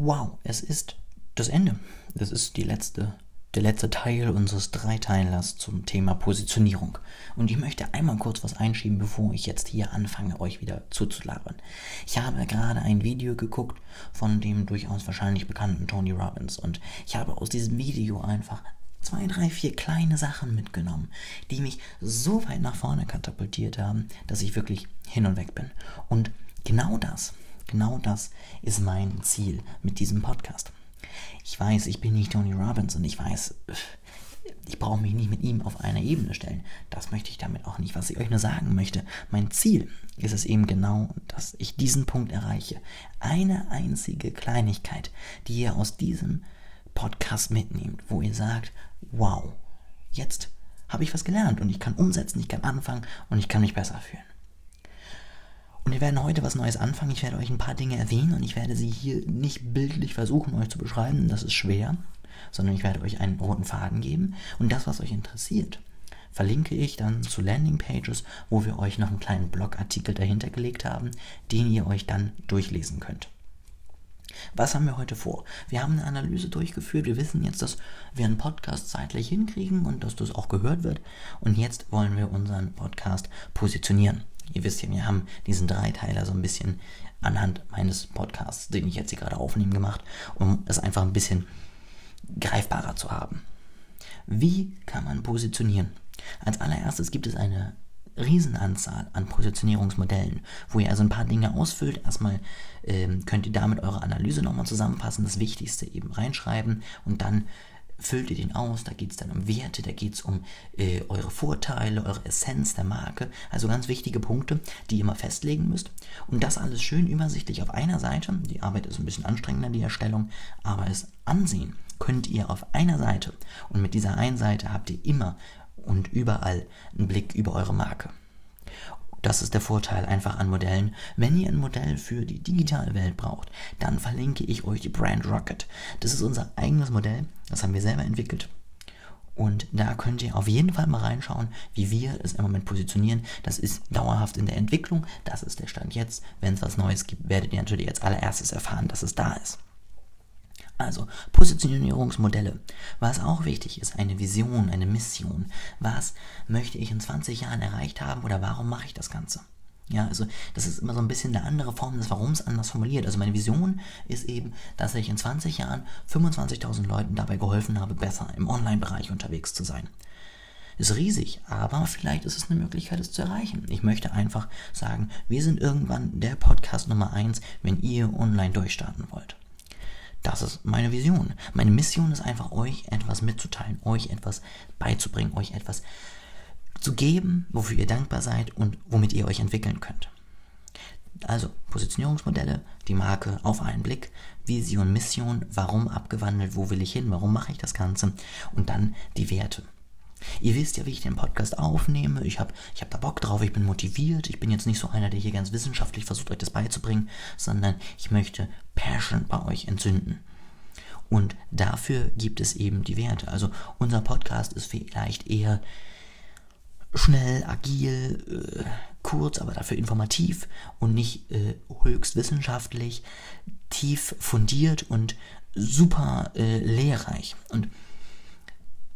wow, es ist das Ende. Das ist die letzte, der letzte Teil unseres Dreiteilers zum Thema Positionierung. Und ich möchte einmal kurz was einschieben, bevor ich jetzt hier anfange, euch wieder zuzulabern. Ich habe gerade ein Video geguckt von dem durchaus wahrscheinlich bekannten Tony Robbins und ich habe aus diesem Video einfach zwei, drei, vier kleine Sachen mitgenommen, die mich so weit nach vorne katapultiert haben, dass ich wirklich hin und weg bin. Und genau das, genau das ist mein Ziel mit diesem Podcast. Ich weiß, ich bin nicht Tony Robbins und ich weiß, ich brauche mich nicht mit ihm auf einer Ebene stellen. Das möchte ich damit auch nicht. Was ich euch nur sagen möchte, mein Ziel ist es eben genau, dass ich diesen Punkt erreiche. Eine einzige Kleinigkeit, die ihr aus diesem Podcast mitnehmt, wo ihr sagt, wow, jetzt habe ich was gelernt und ich kann umsetzen, ich kann anfangen und ich kann mich besser fühlen. Und wir werden heute was Neues anfangen. Ich werde euch ein paar Dinge erwähnen und ich werde sie hier nicht bildlich versuchen, euch zu beschreiben. Das ist schwer, sondern ich werde euch einen roten Faden geben. Und das, was euch interessiert, verlinke ich dann zu Landingpages, wo wir euch noch einen kleinen Blogartikel dahinter gelegt haben, den ihr euch dann durchlesen könnt. Was haben wir heute vor? Wir haben eine Analyse durchgeführt. Wir wissen jetzt, dass wir einen Podcast zeitlich hinkriegen und dass das auch gehört wird. Und jetzt wollen wir unseren Podcast positionieren. Ihr wisst ja, wir haben diesen Dreiteiler so ein bisschen anhand meines Podcasts, den ich jetzt hier gerade aufnehmen, gemacht, um es einfach ein bisschen greifbarer zu haben. Wie kann man positionieren? Als allererstes gibt es eine Riesenanzahl an Positionierungsmodellen, wo ihr also ein paar Dinge ausfüllt. Erstmal ähm, könnt ihr damit eure Analyse nochmal zusammenfassen, das Wichtigste eben reinschreiben und dann füllt ihr den aus, da geht es dann um Werte, da geht es um äh, eure Vorteile, eure Essenz der Marke, also ganz wichtige Punkte, die ihr mal festlegen müsst. Und das alles schön übersichtlich auf einer Seite. Die Arbeit ist ein bisschen anstrengender, die Erstellung, aber es ansehen könnt ihr auf einer Seite. Und mit dieser einen Seite habt ihr immer und überall einen Blick über eure Marke. Das ist der Vorteil einfach an Modellen. Wenn ihr ein Modell für die digitale Welt braucht, dann verlinke ich euch die Brand Rocket. Das ist unser eigenes Modell, das haben wir selber entwickelt. Und da könnt ihr auf jeden Fall mal reinschauen, wie wir es im Moment positionieren. Das ist dauerhaft in der Entwicklung. Das ist der Stand jetzt. Wenn es was Neues gibt, werdet ihr natürlich als allererstes erfahren, dass es da ist. Also Positionierungsmodelle. Was auch wichtig ist, eine Vision, eine Mission. Was möchte ich in 20 Jahren erreicht haben oder warum mache ich das Ganze? Ja, also das ist immer so ein bisschen eine andere Form des Warums anders formuliert. Also meine Vision ist eben, dass ich in 20 Jahren 25.000 Leuten dabei geholfen habe, besser im Online-Bereich unterwegs zu sein. Ist riesig, aber vielleicht ist es eine Möglichkeit, es zu erreichen. Ich möchte einfach sagen, wir sind irgendwann der Podcast Nummer 1, wenn ihr online durchstarten wollt. Das ist meine Vision. Meine Mission ist einfach, euch etwas mitzuteilen, euch etwas beizubringen, euch etwas zu geben, wofür ihr dankbar seid und womit ihr euch entwickeln könnt. Also Positionierungsmodelle, die Marke auf einen Blick, Vision, Mission, warum abgewandelt, wo will ich hin, warum mache ich das Ganze und dann die Werte. Ihr wisst ja, wie ich den Podcast aufnehme. Ich habe ich hab da Bock drauf, ich bin motiviert. Ich bin jetzt nicht so einer, der hier ganz wissenschaftlich versucht, euch das beizubringen, sondern ich möchte Passion bei euch entzünden. Und dafür gibt es eben die Werte. Also unser Podcast ist vielleicht eher schnell, agil, äh, kurz, aber dafür informativ und nicht äh, höchst wissenschaftlich, tief fundiert und super äh, lehrreich. Und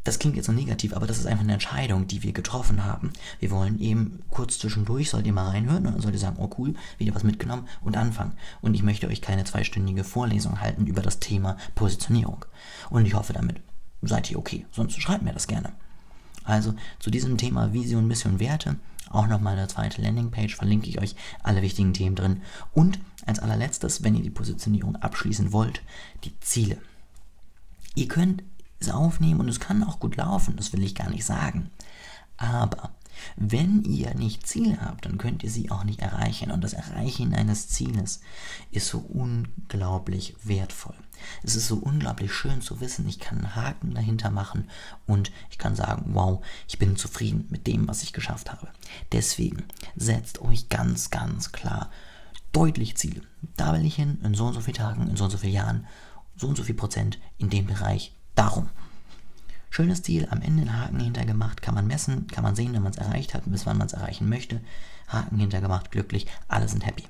das klingt jetzt so negativ, aber das ist einfach eine Entscheidung, die wir getroffen haben. Wir wollen eben kurz zwischendurch, sollt ihr mal reinhören und dann sollt ihr sagen, oh cool, wieder was mitgenommen und anfangen. Und ich möchte euch keine zweistündige Vorlesung halten über das Thema Positionierung. Und ich hoffe, damit seid ihr okay. Sonst schreibt mir das gerne. Also zu diesem Thema Vision, Mission, Werte, auch nochmal eine zweite Landingpage, verlinke ich euch alle wichtigen Themen drin. Und als allerletztes, wenn ihr die Positionierung abschließen wollt, die Ziele. Ihr könnt es aufnehmen und es kann auch gut laufen, das will ich gar nicht sagen. Aber wenn ihr nicht Ziele habt, dann könnt ihr sie auch nicht erreichen. Und das Erreichen eines Zieles ist so unglaublich wertvoll. Es ist so unglaublich schön zu wissen, ich kann einen Haken dahinter machen und ich kann sagen, wow, ich bin zufrieden mit dem, was ich geschafft habe. Deswegen setzt euch ganz, ganz klar deutlich Ziele. Da will ich hin, in so und so vielen Tagen, in so und so vielen Jahren, so und so viel Prozent in dem Bereich Darum. Schönes Ziel, am Ende einen Haken hintergemacht, kann man messen, kann man sehen, wenn man es erreicht hat, bis wann man es erreichen möchte. Haken hintergemacht, glücklich, alle sind happy.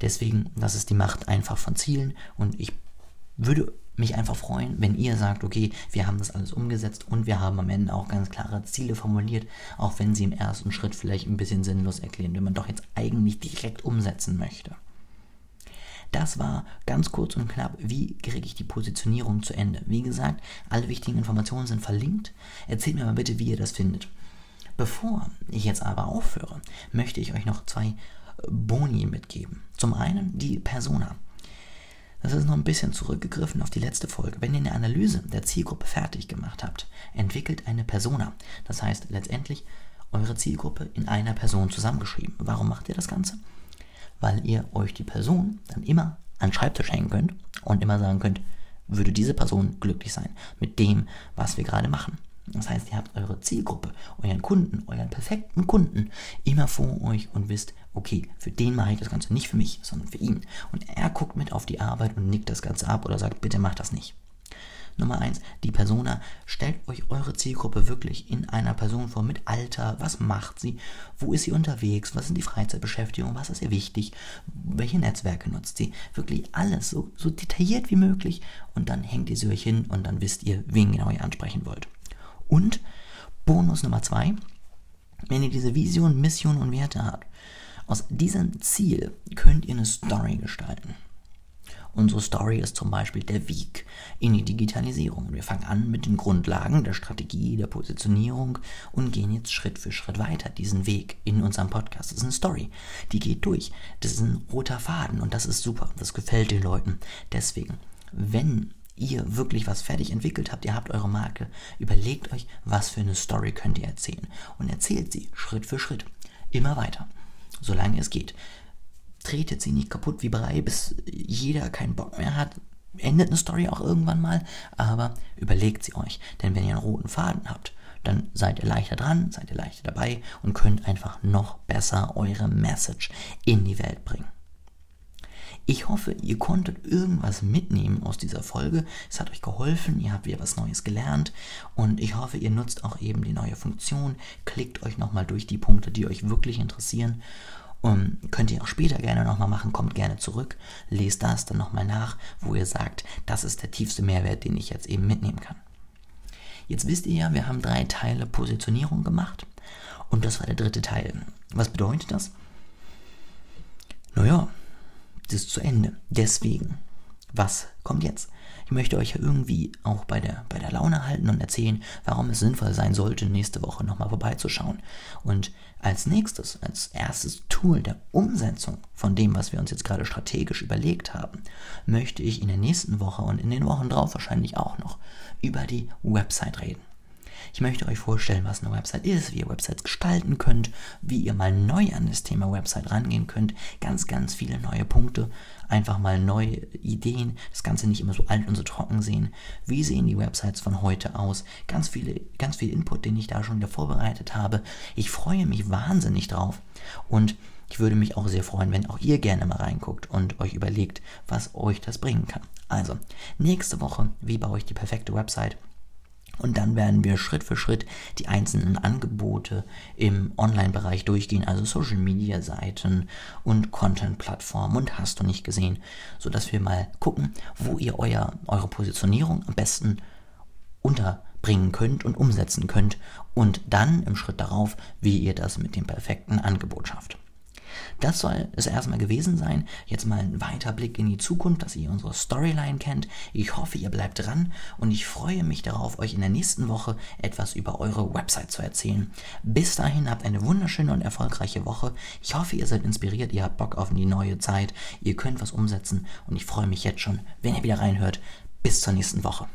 Deswegen, das ist die Macht einfach von Zielen und ich würde mich einfach freuen, wenn ihr sagt, okay, wir haben das alles umgesetzt und wir haben am Ende auch ganz klare Ziele formuliert, auch wenn sie im ersten Schritt vielleicht ein bisschen sinnlos erklären, wenn man doch jetzt eigentlich direkt umsetzen möchte. Das war ganz kurz und knapp, wie kriege ich die Positionierung zu Ende. Wie gesagt, alle wichtigen Informationen sind verlinkt. Erzählt mir mal bitte, wie ihr das findet. Bevor ich jetzt aber aufhöre, möchte ich euch noch zwei Boni mitgeben. Zum einen die Persona. Das ist noch ein bisschen zurückgegriffen auf die letzte Folge. Wenn ihr eine Analyse der Zielgruppe fertig gemacht habt, entwickelt eine Persona. Das heißt letztendlich eure Zielgruppe in einer Person zusammengeschrieben. Warum macht ihr das Ganze? Weil ihr euch die Person dann immer an den Schreibtisch hängen könnt und immer sagen könnt, würde diese Person glücklich sein mit dem, was wir gerade machen. Das heißt, ihr habt eure Zielgruppe, euren Kunden, euren perfekten Kunden immer vor euch und wisst, okay, für den mache ich das Ganze nicht für mich, sondern für ihn. Und er guckt mit auf die Arbeit und nickt das Ganze ab oder sagt, bitte macht das nicht. Nummer eins, die Persona. Stellt euch eure Zielgruppe wirklich in einer Person vor mit Alter, was macht sie, wo ist sie unterwegs, was sind die Freizeitbeschäftigungen, was ist ihr wichtig, welche Netzwerke nutzt sie. Wirklich alles so, so detailliert wie möglich und dann hängt ihr sie euch hin und dann wisst ihr, wen genau ihr ansprechen wollt. Und Bonus Nummer zwei, wenn ihr diese Vision, Mission und Werte habt, aus diesem Ziel könnt ihr eine Story gestalten. Unsere Story ist zum Beispiel der Weg in die Digitalisierung. Wir fangen an mit den Grundlagen der Strategie, der Positionierung und gehen jetzt Schritt für Schritt weiter diesen Weg in unserem Podcast. Das ist eine Story, die geht durch. Das ist ein roter Faden und das ist super. Das gefällt den Leuten. Deswegen, wenn ihr wirklich was fertig entwickelt habt, ihr habt eure Marke, überlegt euch, was für eine Story könnt ihr erzählen und erzählt sie Schritt für Schritt. Immer weiter, solange es geht. Tretet sie nicht kaputt wie Brei, bis jeder keinen Bock mehr hat. Endet eine Story auch irgendwann mal, aber überlegt sie euch. Denn wenn ihr einen roten Faden habt, dann seid ihr leichter dran, seid ihr leichter dabei und könnt einfach noch besser eure Message in die Welt bringen. Ich hoffe, ihr konntet irgendwas mitnehmen aus dieser Folge. Es hat euch geholfen, ihr habt wieder was Neues gelernt und ich hoffe, ihr nutzt auch eben die neue Funktion. Klickt euch nochmal durch die Punkte, die euch wirklich interessieren. Und könnt ihr auch später gerne nochmal machen, kommt gerne zurück, lest das dann nochmal nach, wo ihr sagt, das ist der tiefste Mehrwert, den ich jetzt eben mitnehmen kann. Jetzt wisst ihr ja, wir haben drei Teile Positionierung gemacht und das war der dritte Teil. Was bedeutet das? Naja, das ist zu Ende. Deswegen, was kommt jetzt? Ich möchte euch ja irgendwie auch bei der, bei der Laune halten und erzählen, warum es sinnvoll sein sollte, nächste Woche nochmal vorbeizuschauen. Und als nächstes, als erstes Tool der Umsetzung von dem, was wir uns jetzt gerade strategisch überlegt haben, möchte ich in der nächsten Woche und in den Wochen drauf wahrscheinlich auch noch über die Website reden. Ich möchte euch vorstellen, was eine Website ist, wie ihr Websites gestalten könnt, wie ihr mal neu an das Thema Website rangehen könnt. Ganz, ganz viele neue Punkte, einfach mal neue Ideen, das Ganze nicht immer so alt und so trocken sehen. Wie sehen die Websites von heute aus? Ganz viele, ganz viel Input, den ich da schon wieder vorbereitet habe. Ich freue mich wahnsinnig drauf und ich würde mich auch sehr freuen, wenn auch ihr gerne mal reinguckt und euch überlegt, was euch das bringen kann. Also, nächste Woche, wie baue ich die perfekte Website? Und dann werden wir Schritt für Schritt die einzelnen Angebote im Online-Bereich durchgehen, also Social-Media-Seiten und Content-Plattformen und hast du nicht gesehen, sodass wir mal gucken, wo ihr euer, eure Positionierung am besten unterbringen könnt und umsetzen könnt und dann im Schritt darauf, wie ihr das mit dem perfekten Angebot schafft. Das soll es erstmal gewesen sein. Jetzt mal ein weiter Blick in die Zukunft, dass ihr unsere Storyline kennt. Ich hoffe, ihr bleibt dran und ich freue mich darauf, euch in der nächsten Woche etwas über eure Website zu erzählen. Bis dahin habt eine wunderschöne und erfolgreiche Woche. Ich hoffe, ihr seid inspiriert, ihr habt Bock auf die neue Zeit, ihr könnt was umsetzen und ich freue mich jetzt schon, wenn ihr wieder reinhört. Bis zur nächsten Woche.